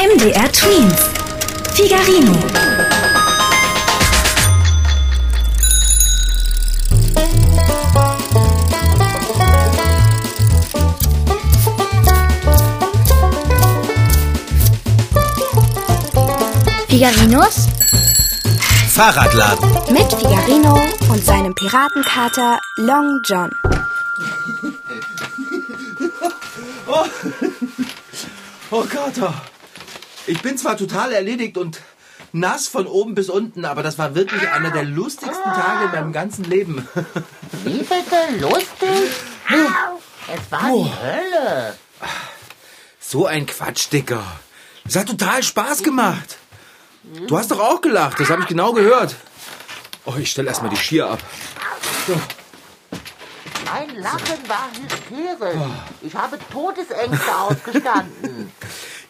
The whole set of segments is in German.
MDR Twins. Figarino. Figarinos Fahrradladen. mit Figarino und seinem Piratenkater Long John. Oh Kater. Ich bin zwar total erledigt und nass von oben bis unten, aber das war wirklich einer der lustigsten Tage in meinem ganzen Leben. Wie bitte? Lustig? Es war die Hölle. So ein Quatsch, Dicker. Es hat total Spaß gemacht. Du hast doch auch gelacht, das habe ich genau gehört. Oh, ich stell erst mal die Skier ab. Mein Lachen war hysterisch. Ich habe Todesängste ausgestanden.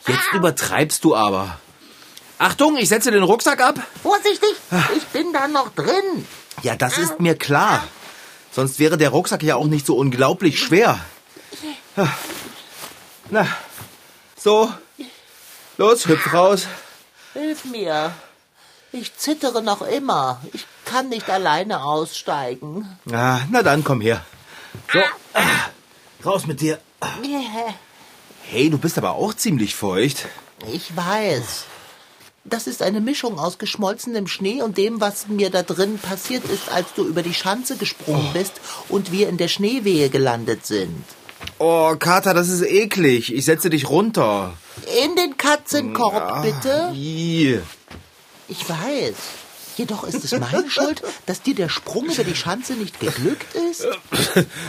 Jetzt übertreibst du aber. Achtung, ich setze den Rucksack ab. Vorsichtig, ich bin da noch drin. Ja, das ist mir klar. Sonst wäre der Rucksack ja auch nicht so unglaublich schwer. Na, so. Los, hüpf raus. Hilf mir. Ich zittere noch immer. Ich kann nicht alleine aussteigen. Ah, na dann, komm her. So, ah, raus mit dir. Hey, du bist aber auch ziemlich feucht. Ich weiß. Das ist eine Mischung aus geschmolzenem Schnee und dem, was mir da drin passiert ist, als du über die Schanze gesprungen bist und wir in der Schneewehe gelandet sind. Oh, Kater, das ist eklig. Ich setze dich runter. In den Katzenkorb, bitte. Ih. Ich weiß. Jedoch ist es meine Schuld, dass dir der Sprung über die Schanze nicht geglückt ist.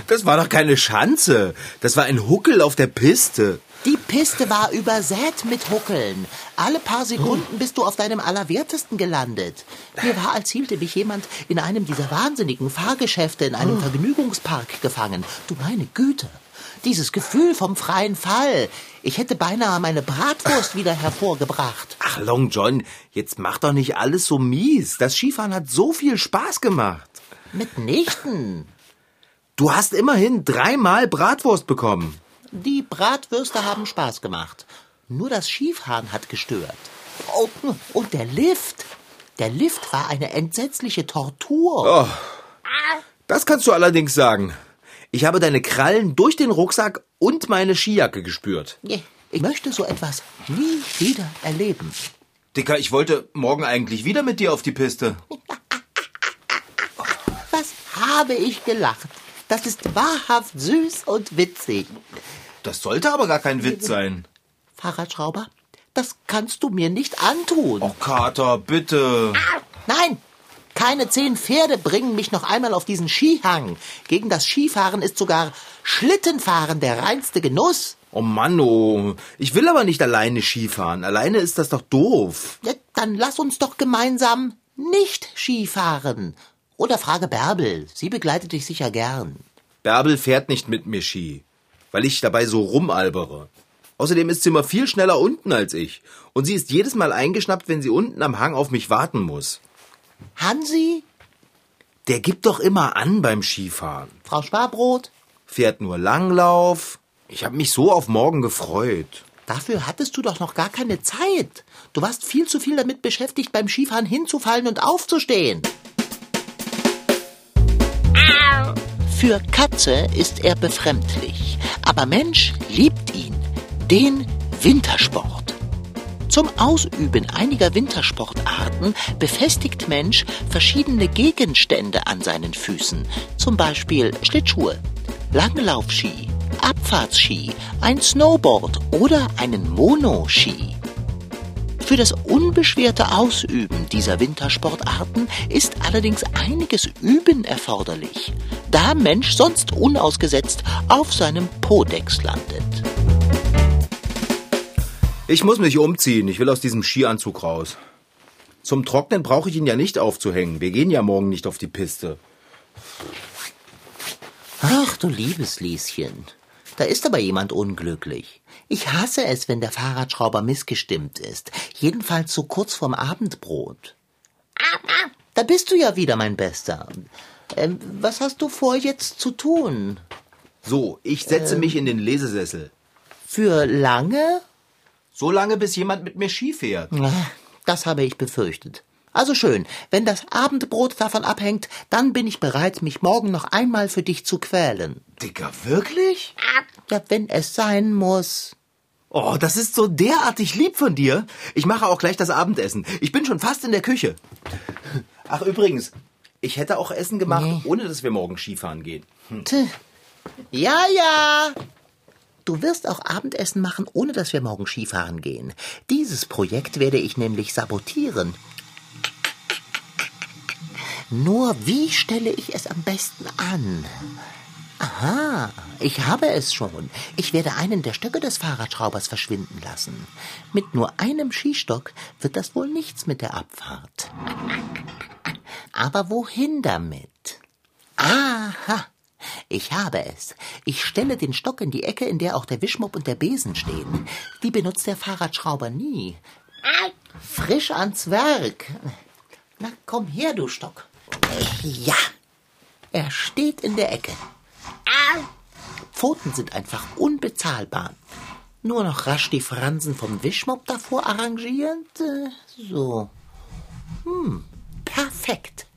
Das war doch keine Schanze. Das war ein Huckel auf der Piste. Die Piste war übersät mit Huckeln. Alle paar Sekunden bist du auf deinem Allerwertesten gelandet. Mir war, als hielte mich jemand in einem dieser wahnsinnigen Fahrgeschäfte in einem Vergnügungspark gefangen. Du meine Güte. Dieses Gefühl vom freien Fall. Ich hätte beinahe meine Bratwurst wieder hervorgebracht. Ach, Long John, jetzt mach doch nicht alles so mies. Das Skifahren hat so viel Spaß gemacht. Mitnichten. Du hast immerhin dreimal Bratwurst bekommen. Die Bratwürste haben Spaß gemacht. Nur das Skifahren hat gestört. Oh, und der Lift. Der Lift war eine entsetzliche Tortur. Das kannst du allerdings sagen. Ich habe deine Krallen durch den Rucksack und meine Skijacke gespürt. Ich möchte so etwas nie wieder erleben. Dicker, ich wollte morgen eigentlich wieder mit dir auf die Piste. Was habe ich gelacht? Das ist wahrhaft süß und witzig. Das sollte aber gar kein Witz sein. Fahrradschrauber, das kannst du mir nicht antun. Oh, Kater, bitte. Nein, keine zehn Pferde bringen mich noch einmal auf diesen Skihang. Gegen das Skifahren ist sogar Schlittenfahren der reinste Genuss. Oh Mann, oh. Ich will aber nicht alleine Skifahren. Alleine ist das doch doof. Ja, Dann lass uns doch gemeinsam nicht Skifahren. Oder frage Bärbel, sie begleitet dich sicher gern. Bärbel fährt nicht mit mir Ski, weil ich dabei so rumalbere. Außerdem ist sie immer viel schneller unten als ich. Und sie ist jedes Mal eingeschnappt, wenn sie unten am Hang auf mich warten muss. Hansi, Der gibt doch immer an beim Skifahren. Frau Sparbrot, Fährt nur Langlauf. Ich habe mich so auf morgen gefreut. dafür hattest du doch noch gar keine Zeit. Du warst viel zu viel damit beschäftigt, beim Skifahren hinzufallen und aufzustehen. Für Katze ist er befremdlich, aber Mensch liebt ihn, den Wintersport. Zum Ausüben einiger Wintersportarten befestigt Mensch verschiedene Gegenstände an seinen Füßen, zum Beispiel Schlittschuhe, Langlaufski, Abfahrtsski, ein Snowboard oder einen Monoski. Für das unbeschwerte Ausüben dieser Wintersportarten ist allerdings einiges Üben erforderlich, da Mensch sonst unausgesetzt auf seinem Podex landet. Ich muss mich umziehen. Ich will aus diesem Skianzug raus. Zum Trocknen brauche ich ihn ja nicht aufzuhängen. Wir gehen ja morgen nicht auf die Piste. Ach du liebes Lieschen, da ist aber jemand unglücklich. Ich hasse es, wenn der Fahrradschrauber missgestimmt ist, jedenfalls so kurz vorm Abendbrot. Da bist du ja wieder, mein Bester. Ähm, was hast du vor jetzt zu tun? So, ich setze mich in den Lesesessel. Für lange? So lange, bis jemand mit mir Ski fährt. Das habe ich befürchtet. Also schön, wenn das Abendbrot davon abhängt, dann bin ich bereit, mich morgen noch einmal für dich zu quälen. Dicker, wirklich? Ja, wenn es sein muss. Oh, das ist so derartig lieb von dir. Ich mache auch gleich das Abendessen. Ich bin schon fast in der Küche. Ach, übrigens, ich hätte auch Essen gemacht, Nee. ohne dass wir morgen Skifahren gehen. Tch. Ja, ja. Du wirst auch Abendessen machen, ohne dass wir morgen Skifahren gehen. Dieses Projekt werde ich nämlich sabotieren. Nur wie stelle ich es am besten an? Aha, ich habe es schon. Ich werde einen der Stöcke des Fahrradschraubers verschwinden lassen. Mit nur einem Skistock wird das wohl nichts mit der Abfahrt. Aber wohin damit? Aha, ich habe es. Ich stelle den Stock in die Ecke, in der auch der Wischmopp und der Besen stehen. Die benutzt der Fahrradschrauber nie. Frisch ans Werk. Na, komm her, du Stock. Ja, er steht in der Ecke. Pfoten sind einfach unbezahlbar. Nur noch rasch die Fransen vom Wischmopp davor arrangieren. Äh, So. Hm, perfekt.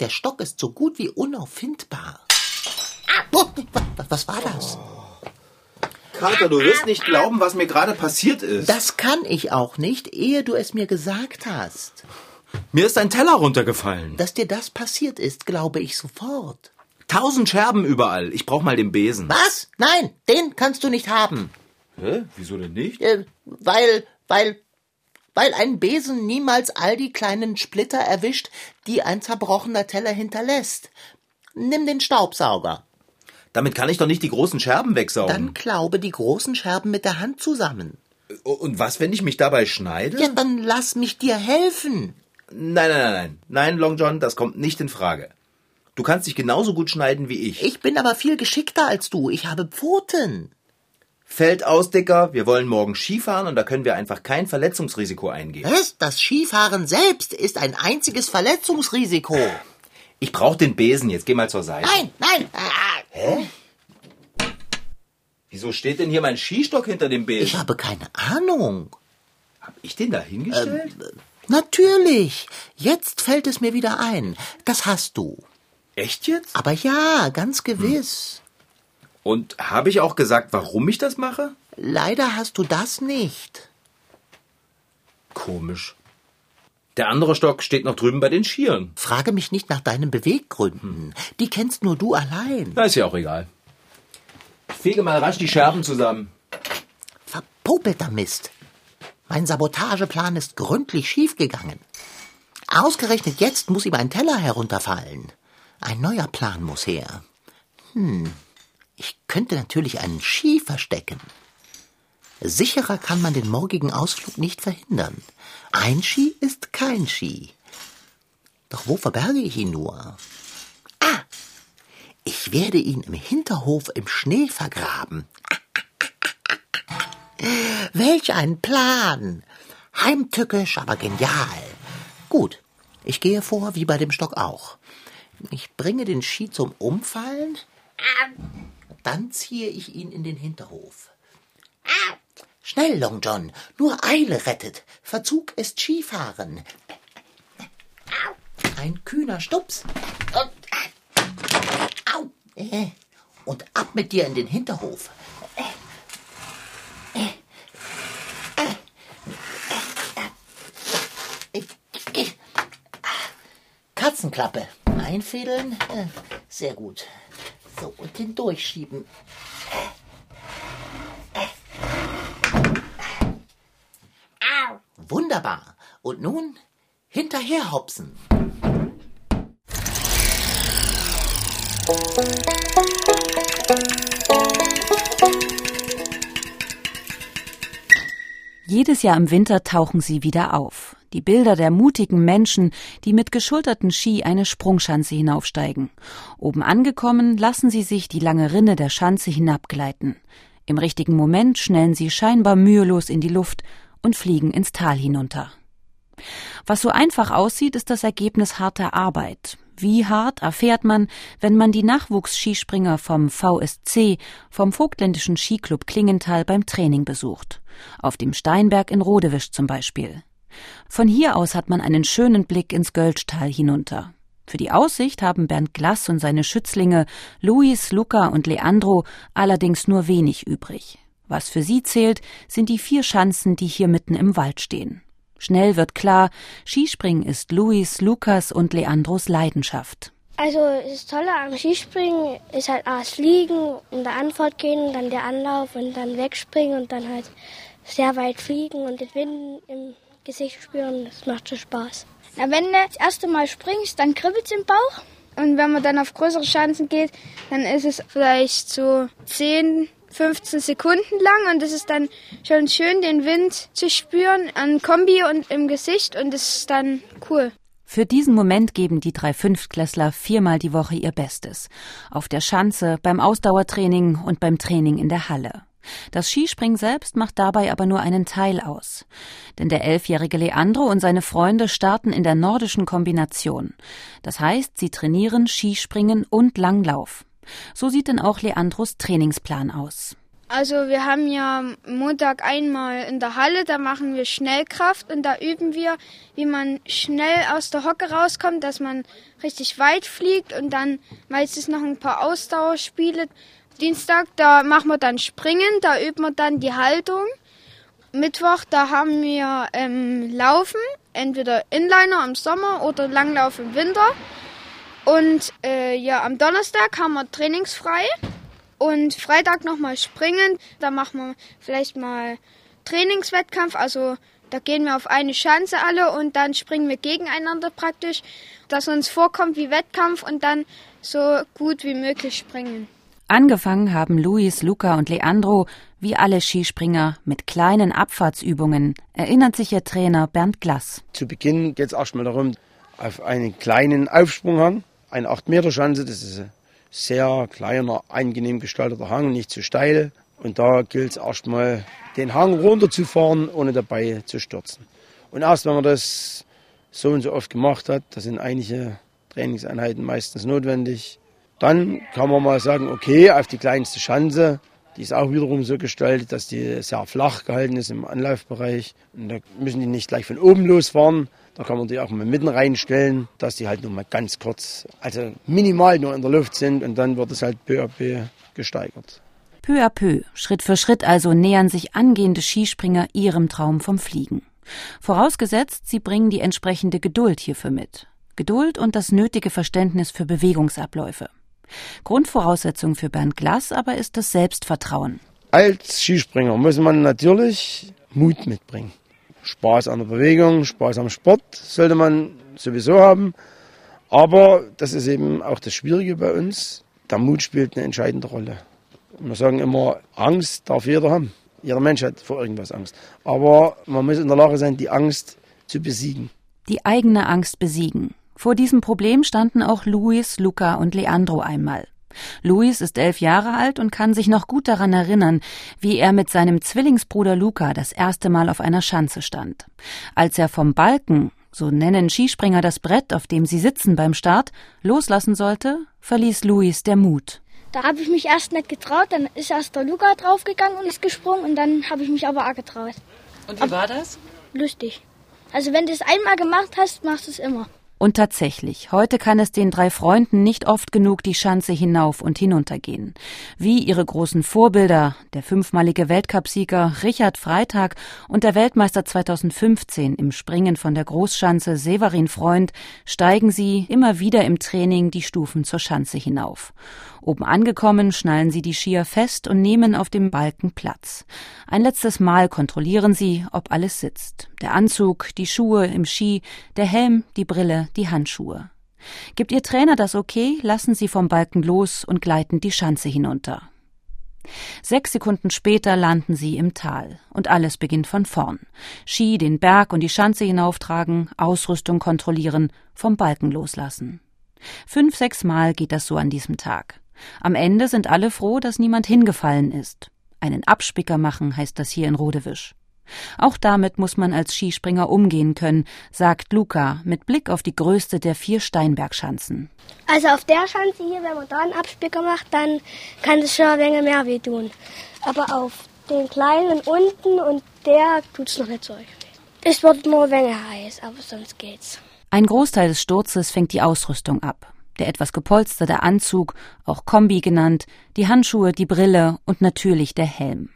Der Stock ist so gut wie unauffindbar. Oh, wa- was war das? Kater, du wirst nicht glauben, was mir gerade passiert ist. Das kann ich auch nicht, ehe du es mir gesagt hast. mir ist ein Teller runtergefallen. Dass dir das passiert ist, glaube ich sofort. Tausend Scherben überall. Ich brauch mal den Besen. Was? Nein, den kannst du nicht haben. Hä? Wieso denn nicht? Äh, weil, weil, weil ein Besen niemals all die kleinen Splitter erwischt, die ein zerbrochener Teller hinterlässt. Nimm den Staubsauger. Damit kann ich doch nicht die großen Scherben wegsaugen. Dann klaube die großen Scherben mit der Hand zusammen. Und was, wenn ich mich dabei schneide? Ja, dann lass mich dir helfen. Nein, nein, nein, nein. Nein, Long John, das kommt nicht in Frage. Du kannst dich genauso gut schneiden wie ich. Ich bin aber viel geschickter als du. Ich habe Pfoten. Fällt aus, Dicker. Wir wollen morgen Skifahren und da können wir einfach kein Verletzungsrisiko eingehen. Was? Das Skifahren selbst ist ein einziges Verletzungsrisiko. Ich brauch den Besen. Jetzt geh mal zur Seite. Nein, nein. Ah, Wieso steht denn hier mein Skistock hinter dem Besen? Ich habe keine Ahnung. Hab ich den da hingestellt? Natürlich. Jetzt fällt es mir wieder ein. Das hast du. Echt jetzt? Aber ja, ganz gewiss. Und habe ich auch gesagt, warum ich das mache? Leider hast du das nicht. Komisch. Der andere Stock steht noch drüben bei den Skiern. Frage mich nicht nach deinen Beweggründen. Die kennst nur du allein. Na, ist ja auch egal. Ich fege mal rasch die Scherben zusammen. Verpopelter Mist. Mein Sabotageplan ist gründlich schiefgegangen. Ausgerechnet jetzt muss ihm ein Teller herunterfallen. Ein neuer Plan muss her. Hm, ich könnte natürlich einen Ski verstecken. Sicherer kann man den morgigen Ausflug nicht verhindern. Ein Ski ist kein Ski. Doch wo verberge ich ihn nur? Ah, ich werde ihn im Hinterhof im Schnee vergraben. Welch ein Plan! Heimtückisch, aber genial. Gut, ich gehe vor, wie bei dem Stock auch. Ich bringe den Ski zum Umfallen, dann ziehe ich ihn in den Hinterhof. Schnell, Long John, nur Eile rettet. Verzug ist Skifahren. Ein kühner Stups. Au! Äh, Und ab mit dir in den Hinterhof. Katzenklappe. Einfädeln. Äh, Sehr gut. So, und den durchschieben. Wunderbar. Und nun hinterher hopsen. Jedes Jahr im Winter tauchen sie wieder auf. Die Bilder der mutigen Menschen, die mit geschulterten Ski eine Sprungschanze hinaufsteigen. Oben angekommen, lassen sie sich die lange Rinne der Schanze hinabgleiten. Im richtigen Moment schnellen sie scheinbar mühelos in die Luft und fliegen ins Tal hinunter. Was so einfach aussieht, ist das Ergebnis harter Arbeit. Wie hart erfährt man, wenn man die Nachwuchsskispringer vom VSC, vom Vogtländischen Skiclub Klingenthal beim Training besucht. Auf dem Steinberg in Rodewisch zum Beispiel. Von hier aus hat man einen schönen Blick ins Gölschtal hinunter. Für die Aussicht haben Bernd Glass und seine Schützlinge Luis, Luca und Leandro allerdings nur wenig übrig. Was für sie zählt, sind die vier Schanzen, die hier mitten im Wald stehen. Schnell wird klar, Skispringen ist Luis, Lukas und Leandros Leidenschaft. Also das Tolle am Skispringen ist halt erst liegen, in der Antwort gehen, dann der Anlauf und dann wegspringen und dann halt sehr weit fliegen und den Wind im Gesicht spüren. Das macht schon Spaß. Na, wenn du das erste Mal springst, dann kribbelt es im Bauch. Und wenn man dann auf größere Chancen geht, dann ist es vielleicht so 10, 15 Sekunden lang und es ist dann schon schön, den Wind zu spüren an Kombi und im Gesicht und es ist dann cool. Für diesen Moment geben die drei Fünftklässler viermal die Woche ihr Bestes. Auf der Schanze, beim Ausdauertraining und beim Training in der Halle. Das Skispringen selbst macht dabei aber nur einen Teil aus. Denn der elfjährige Leandro und seine Freunde starten in der nordischen Kombination. Das heißt, sie trainieren Skispringen und Langlauf. So sieht denn auch Leandros Trainingsplan aus. Also wir haben ja Montag einmal in der Halle, da machen wir Schnellkraft und da üben wir, wie man schnell aus der Hocke rauskommt, dass man richtig weit fliegt und dann meistens noch ein paar Ausdauerspiele. Dienstag, da machen wir dann Springen, da üben wir dann die Haltung. Mittwoch, da haben wir ähm, Laufen, entweder Inliner im Sommer oder Langlauf im Winter. Und äh, ja, am Donnerstag haben wir trainingsfrei. Und Freitag nochmal springen. Da machen wir vielleicht mal Trainingswettkampf. Also da gehen wir auf eine Schanze alle und dann springen wir gegeneinander praktisch, dass uns vorkommt wie Wettkampf und dann so gut wie möglich springen. Angefangen haben Luis, Luca und Leandro, wie alle Skispringer, mit kleinen Abfahrtsübungen, erinnert sich ihr Trainer Bernd Glass. Zu Beginn geht es erstmal darum, auf einen kleinen Aufsprung haben eine 8-Meter-Schanze, das ist ein sehr kleiner, angenehm gestalteter Hang, nicht zu steil. Und da gilt es erstmal, den Hang runterzufahren, ohne dabei zu stürzen. Und erst wenn man das so und so oft gemacht hat, da sind einige Trainingseinheiten meistens notwendig, dann kann man mal sagen, okay, auf die kleinste Schanze, die ist auch wiederum so gestaltet, dass die sehr flach gehalten ist im Anlaufbereich. Und da müssen die nicht gleich von oben losfahren, da kann man die auch mal mitten reinstellen, dass die halt nur mal ganz kurz, also minimal nur in der Luft sind und dann wird es halt peu à peu gesteigert. Peu à peu, Schritt für Schritt also nähern sich angehende Skispringer ihrem Traum vom Fliegen. Vorausgesetzt, sie bringen die entsprechende Geduld hierfür mit. Geduld und das nötige Verständnis für Bewegungsabläufe. Grundvoraussetzung für Bernd Glass aber ist das Selbstvertrauen. Als Skispringer muss man natürlich Mut mitbringen. Spaß an der Bewegung, Spaß am Sport sollte man sowieso haben. Aber das ist eben auch das Schwierige bei uns. Der Mut spielt eine entscheidende Rolle. Wir sagen immer, Angst darf jeder haben. Jeder Mensch hat vor irgendwas Angst. Aber man muss in der Lage sein, die Angst zu besiegen. Die eigene Angst besiegen. Vor diesem Problem standen auch Luis, Luca und Leandro einmal. Luis ist elf Jahre alt und kann sich noch gut daran erinnern, wie er mit seinem Zwillingsbruder Luca das erste Mal auf einer Schanze stand. Als er vom Balken, so nennen Skispringer das Brett, auf dem sie sitzen beim Start, loslassen sollte, verließ Luis der Mut. Da habe ich mich erst nicht getraut, dann ist erst der Luca draufgegangen und ist gesprungen und dann habe ich mich aber auch getraut. Und wie war das? Lustig. Also wenn du es einmal gemacht hast, machst du es immer. Und tatsächlich, heute kann es den drei Freunden nicht oft genug die Schanze hinauf und hinunter gehen. Wie ihre großen Vorbilder, der fünfmalige Weltcupsieger Richard Freitag und der Weltmeister 2015 im Springen von der Großschanze Severin Freund, steigen sie immer wieder im Training die Stufen zur Schanze hinauf. Oben angekommen, schnallen sie die Skier fest und nehmen auf dem Balken Platz. Ein letztes Mal kontrollieren sie, ob alles sitzt. Der Anzug, die Schuhe im Ski, der Helm, die Brille, die Handschuhe. Gibt Ihr Trainer das okay, lassen Sie vom Balken los und gleiten die Schanze hinunter. Sechs Sekunden später landen sie im Tal und alles beginnt von vorn. Ski den Berg und die Schanze hinauftragen, Ausrüstung kontrollieren, vom Balken loslassen. Fünf, sechs Mal geht das so an diesem Tag. Am Ende sind alle froh, dass niemand hingefallen ist. Einen Abspicker machen heißt das hier in Rodewisch. Auch damit muss man als Skispringer umgehen können, sagt Luca mit Blick auf die größte der vier Steinbergschanzen. Also auf der Schanze hier, wenn man da einen Abspicker macht, dann kann es schon eine Menge mehr wehtun. Aber auf den kleinen unten und der tut es noch nicht so. Es wird nur ein wenig heiß, aber sonst geht's. Ein Großteil des Sturzes fängt die Ausrüstung ab. Der etwas gepolsterte Anzug, auch Kombi genannt, die Handschuhe, die Brille und natürlich der Helm.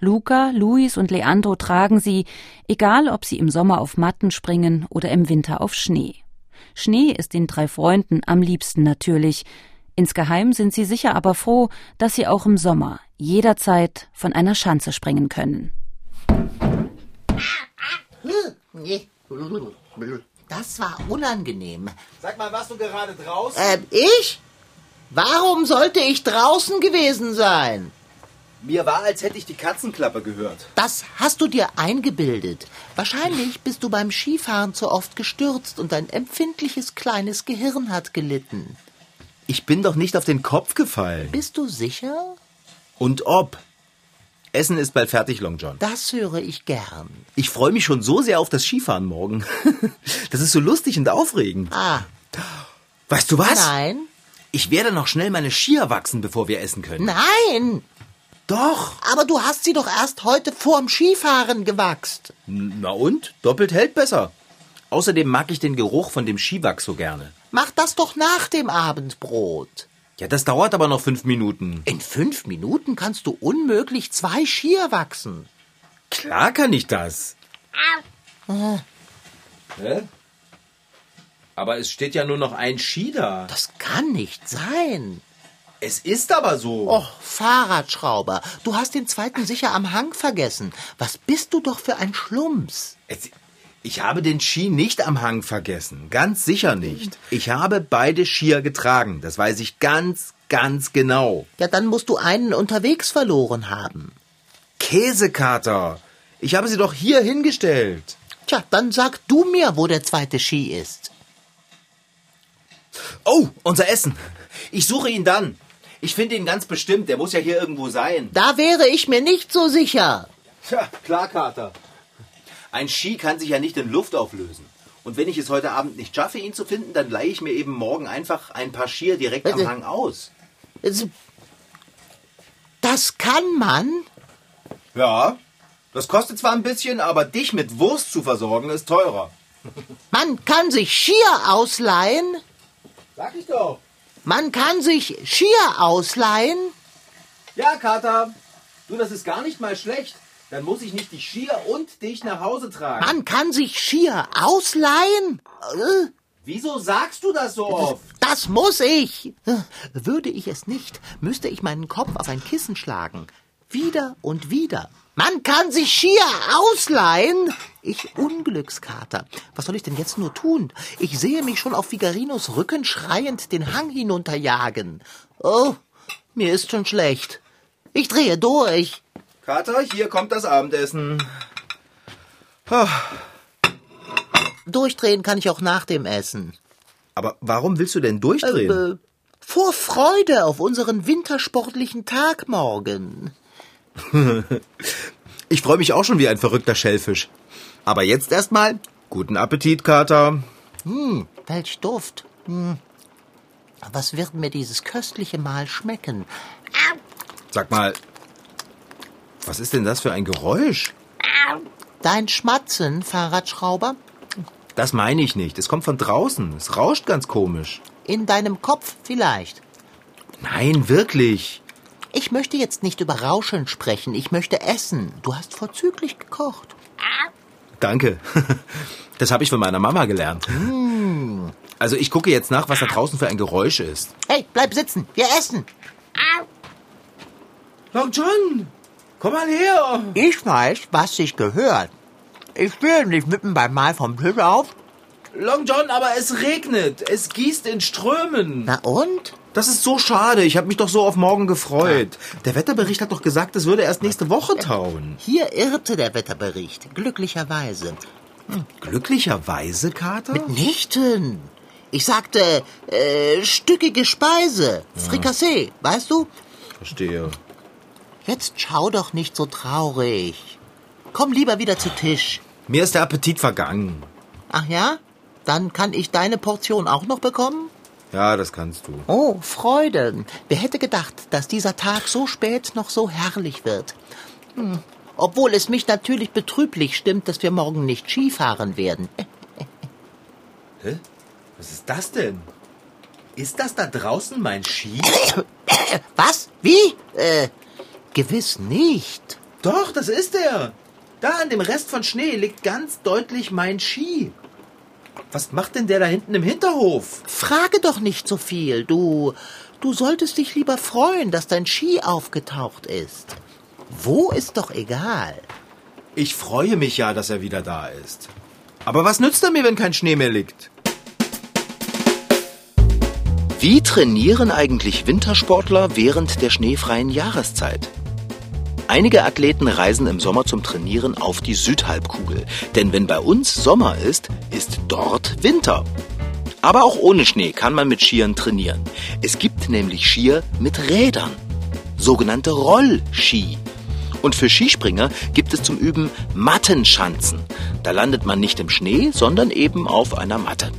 Luca, Luis und Leandro tragen sie, egal ob sie im Sommer auf Matten springen oder im Winter auf Schnee. Schnee ist den drei Freunden am liebsten natürlich. Insgeheim sind sie sicher aber froh, dass sie auch im Sommer jederzeit von einer Schanze springen können. Das war unangenehm. Sag mal, warst du gerade draußen? Äh, ich? Warum sollte ich draußen gewesen sein? Mir war, als hätte ich die Katzenklappe gehört. Das hast du dir eingebildet. Wahrscheinlich bist du beim Skifahren zu oft gestürzt und dein empfindliches kleines Gehirn hat gelitten. Ich bin doch nicht auf den Kopf gefallen. Bist du sicher? Und ob? Essen ist bald fertig, Long John. Das höre ich gern. Ich freue mich schon so sehr auf das Skifahren morgen. Das ist so lustig und aufregend. Ah, Weißt du was? nein, Ich werde noch schnell meine Skier wachsen, bevor wir essen können. nein. Doch. Aber du hast sie doch erst heute vorm Skifahren gewachst. Na und? Doppelt hält besser. Außerdem mag ich den Geruch von dem Skiwachs so gerne. Mach das doch nach dem Abendbrot. Ja, das dauert aber noch fünf Minuten. In fünf Minuten kannst du unmöglich zwei Skier wachsen. Klar kann ich das. Hä? Aber es steht ja nur noch ein Ski da. Das kann nicht sein. Es ist aber so. Och, Fahrradschrauber, du hast den zweiten sicher am Hang vergessen. Was bist du doch für ein Schlumps? Es, ich habe den Ski nicht am Hang vergessen. Ganz sicher nicht. Ich habe beide Skier getragen. Das weiß ich ganz, ganz genau. Ja, dann musst du einen unterwegs verloren haben. Käsekater. Ich habe sie doch hier hingestellt. Tja, dann sag du mir, wo der zweite Ski ist. Oh, unser Essen. Ich suche ihn dann. Ich finde ihn ganz bestimmt. Der muss ja hier irgendwo sein. Da wäre ich mir nicht so sicher. Tja, klar, Kater. Ein Ski kann sich ja nicht in Luft auflösen. Und wenn ich es heute Abend nicht schaffe, ihn zu finden, dann leihe ich mir eben morgen einfach ein paar Skier direkt am Hang aus. Das kann man? Ja, das kostet zwar ein bisschen, aber dich mit Wurst zu versorgen ist teurer. Man kann sich Skier ausleihen? Sag ich doch. Man kann sich Skier ausleihen? Ja, Kater. Du, das ist gar nicht mal schlecht. Dann muss ich nicht die Skier und dich nach Hause tragen. Man kann sich Skier ausleihen? Äh, Wieso sagst du das so oft? Das muss ich. Würde ich es nicht, müsste ich meinen Kopf auf ein Kissen schlagen. Wieder und wieder. Man kann sich Skier ausleihen. Ich Unglückskater. Was soll ich denn jetzt nur tun? Ich sehe mich schon auf Figarinos Rücken schreiend den Hang hinunterjagen. Oh, mir ist schon schlecht. Ich drehe durch. Kater, hier kommt das Abendessen. Durchdrehen kann ich auch nach dem Essen. Aber warum willst du denn durchdrehen? Äh, vor Freude auf unseren wintersportlichen Tag morgen. Ich freue mich auch schon wie ein verrückter Schellfisch. Aber jetzt erstmal guten Appetit, Kater. Hm, welch Duft. Hm. Was wird mir dieses köstliche Mahl schmecken? Sag mal, was ist denn das für ein Geräusch? Dein Schmatzen, Fahrradschrauber? Das meine ich nicht. Es kommt von draußen. Es rauscht ganz komisch. In deinem Kopf vielleicht. Nein, wirklich. Ich möchte jetzt nicht über Rauschen sprechen, ich möchte essen. Du hast vorzüglich gekocht. Danke. Das habe ich von meiner Mama gelernt. Also ich gucke jetzt nach, was da draußen für ein Geräusch ist. Hey, bleib sitzen, wir essen. Long John, komm mal her. Ich weiß, was sich gehört. Ich stehe nicht mitten beim Mahl vom Tisch auf. Long John, aber es regnet. Es gießt in Strömen. Na und? Das ist so schade. Ich habe mich doch so auf morgen gefreut. Der Wetterbericht hat doch gesagt, es würde erst nächste Woche tauen. Hier irrte der Wetterbericht, glücklicherweise. Glücklicherweise, Kater? Mitnichten. Ich sagte, äh, stückige Speise, Frikassee, weißt du? Verstehe. Jetzt schau doch nicht so traurig. komm lieber wieder zu Tisch. Mir ist der Appetit vergangen. Ach ja? Dann kann ich deine Portion auch noch bekommen? Ja, das kannst du. Oh, Freude. Wer hätte gedacht, dass dieser Tag so spät noch so herrlich wird? Hm. Obwohl es mich natürlich betrüblich stimmt, dass wir morgen nicht Skifahren werden. Hä? Was ist das denn? Ist das da draußen mein Ski? Was? Wie? Äh, gewiss nicht. Doch, das ist er. Da an dem Rest von Schnee liegt ganz deutlich mein Ski. Was macht denn der da hinten im Hinterhof? Frage doch nicht so viel. Du, du solltest dich lieber freuen, dass dein Ski aufgetaucht ist. Wo ist doch egal. Ich freue mich ja, dass er wieder da ist. Aber was nützt er mir, wenn kein Schnee mehr liegt? Wie trainieren eigentlich Wintersportler während der schneefreien Jahreszeit? Einige Athleten reisen im Sommer zum Trainieren auf die Südhalbkugel. Denn wenn bei uns Sommer ist, ist dort Winter. Aber auch ohne Schnee kann man mit Skiern trainieren. Es gibt nämlich Skier mit Rädern, sogenannte Rollski. Und für Skispringer gibt es zum Üben Mattenschanzen. Da landet man nicht im Schnee, sondern eben auf einer Matte.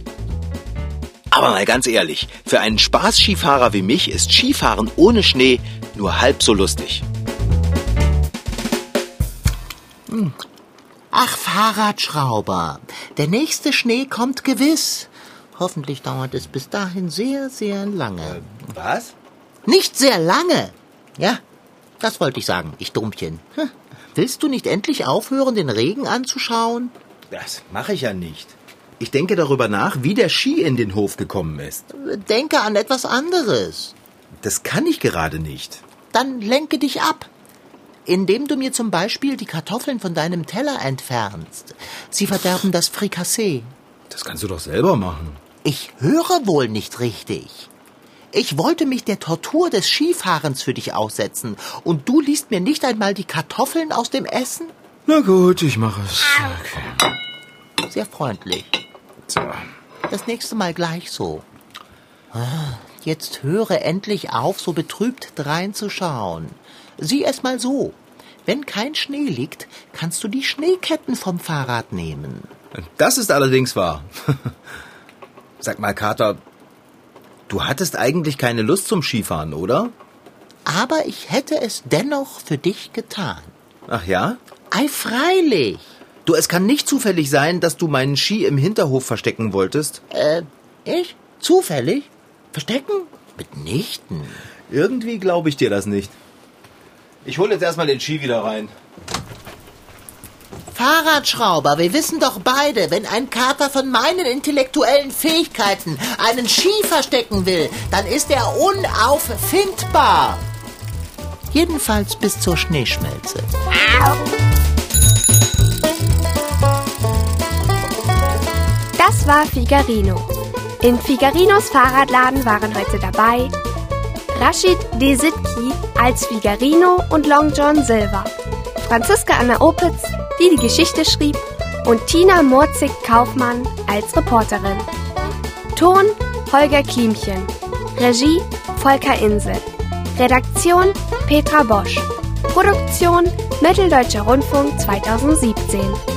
Aber mal ganz ehrlich, für einen Spaßskifahrer wie mich ist Skifahren ohne Schnee nur halb so lustig. Ach, Fahrradschrauber. Der nächste Schnee kommt gewiss. Hoffentlich dauert es bis dahin sehr, sehr lange. Was? Nicht sehr lange. Ja, das wollte ich sagen, ich Dummchen. Hm. Willst du nicht endlich aufhören, den Regen anzuschauen? Das mache ich ja nicht. Ich denke darüber nach, wie der Ski in den Hof gekommen ist. Denke an etwas anderes. Das kann ich gerade nicht. Dann lenke dich ab. Indem du mir zum Beispiel die Kartoffeln von deinem Teller entfernst. Sie verderben das Frikassee. Das kannst du doch selber machen. Ich höre wohl nicht richtig. Ich wollte mich der Tortur des Skifahrens für dich aussetzen. Und du liest mir nicht einmal die Kartoffeln aus dem Essen? Na gut, ich mache es. Okay. Sehr freundlich. So. Das nächste Mal gleich so. Ah, Jetzt höre endlich auf, so betrübt dreinzuschauen. Sieh es mal so. Wenn kein Schnee liegt, kannst du die Schneeketten vom Fahrrad nehmen. Das ist allerdings wahr. Sag mal, Kater, du hattest eigentlich keine Lust zum Skifahren, oder? Aber ich hätte es dennoch für dich getan. Ach ja? Ei, freilich. Du, es kann nicht zufällig sein, dass du meinen Ski im Hinterhof verstecken wolltest. Äh, ich? Zufällig? Verstecken? Mitnichten. Irgendwie glaube ich dir das nicht. Ich hole jetzt erstmal den Ski wieder rein. Fahrradschrauber, wir wissen doch beide, wenn ein Kater von meinen intellektuellen Fähigkeiten einen Ski verstecken will, dann ist er unauffindbar. Jedenfalls bis zur Schneeschmelze. Das war Figarino. In Figarinos Fahrradladen waren heute dabei Rashid Desitki als Figarino und Long John Silver, Franziska Anna Opitz, die die Geschichte schrieb, und Tina Murzig-Kaufmann als Reporterin. Ton Holger Klimchen. Regie Volker Insel. Redaktion Petra Bosch. Produktion Mitteldeutscher Rundfunk 2017.